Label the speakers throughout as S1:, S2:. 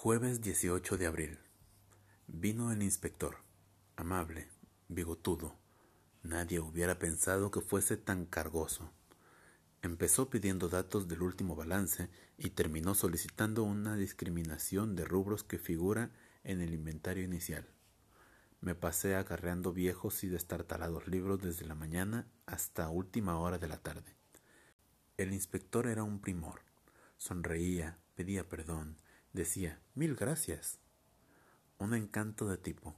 S1: Jueves 18 de abril. Vino el inspector, amable, bigotudo. Nadie hubiera pensado que fuese tan cargoso. Empezó pidiendo datos del último balance y terminó solicitando una discriminación de rubros que figura en el inventario inicial. Me pasé acarreando viejos y destartalados libros desde la mañana hasta última hora de la tarde. El inspector era un primor. Sonreía, pedía perdón, Decía, mil gracias. Un encanto de tipo.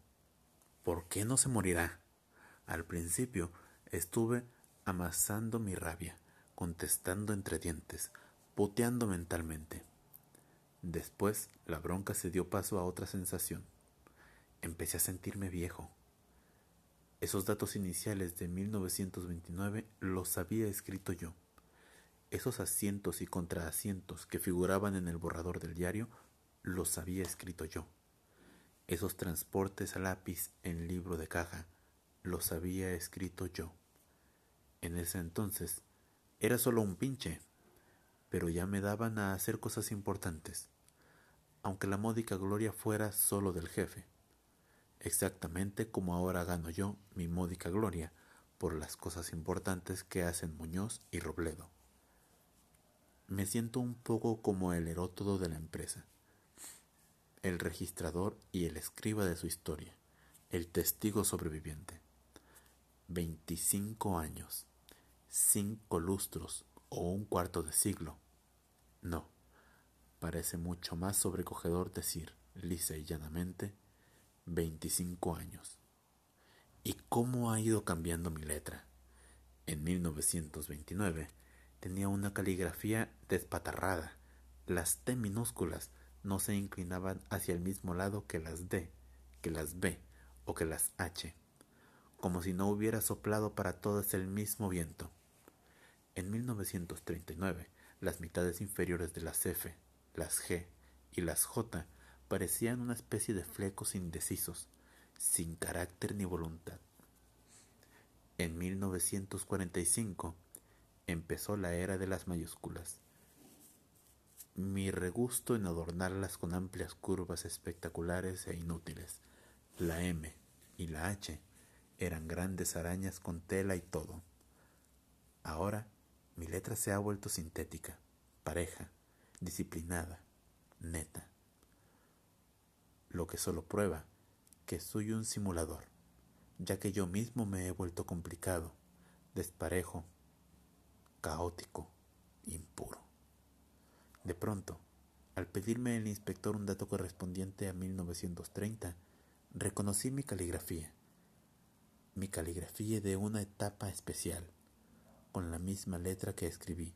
S1: ¿Por qué no se morirá? Al principio estuve amasando mi rabia, contestando entre dientes, puteando mentalmente. Después la bronca se dio paso a otra sensación. Empecé a sentirme viejo. Esos datos iniciales de 1929 los había escrito yo. Esos asientos y contraasientos que figuraban en el borrador del diario los había escrito yo. Esos transportes a lápiz en libro de caja los había escrito yo. En ese entonces era solo un pinche, pero ya me daban a hacer cosas importantes, aunque la módica gloria fuera solo del jefe, exactamente como ahora gano yo mi módica gloria por las cosas importantes que hacen Muñoz y Robledo. Me siento un poco como el erótodo de la empresa, el registrador y el escriba de su historia, el testigo sobreviviente. 25 años, cinco lustros o un cuarto de siglo. No, parece mucho más sobrecogedor decir, lisa y llanamente, 25 años. ¿Y cómo ha ido cambiando mi letra? En 1929 Tenía una caligrafía despatarrada. Las T minúsculas no se inclinaban hacia el mismo lado que las D, que las B o que las H, como si no hubiera soplado para todas el mismo viento. En 1939, las mitades inferiores de las F, las G y las J parecían una especie de flecos indecisos, sin carácter ni voluntad. En 1945, empezó la era de las mayúsculas. Mi regusto en adornarlas con amplias curvas espectaculares e inútiles. La M y la H eran grandes arañas con tela y todo. Ahora mi letra se ha vuelto sintética, pareja, disciplinada, neta. Lo que solo prueba que soy un simulador, ya que yo mismo me he vuelto complicado, desparejo caótico, impuro. De pronto, al pedirme el inspector un dato correspondiente a 1930, reconocí mi caligrafía, mi caligrafía de una etapa especial, con la misma letra que escribí,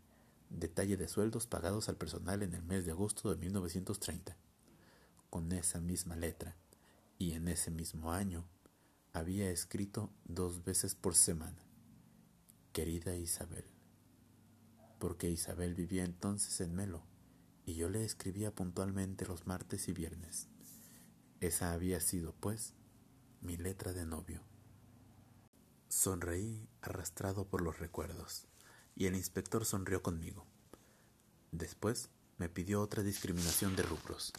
S1: detalle de sueldos pagados al personal en el mes de agosto de 1930. Con esa misma letra, y en ese mismo año, había escrito dos veces por semana. Querida Isabel porque Isabel vivía entonces en Melo y yo le escribía puntualmente los martes y viernes. Esa había sido, pues, mi letra de novio. Sonreí arrastrado por los recuerdos, y el inspector sonrió conmigo. Después me pidió otra discriminación de rubros.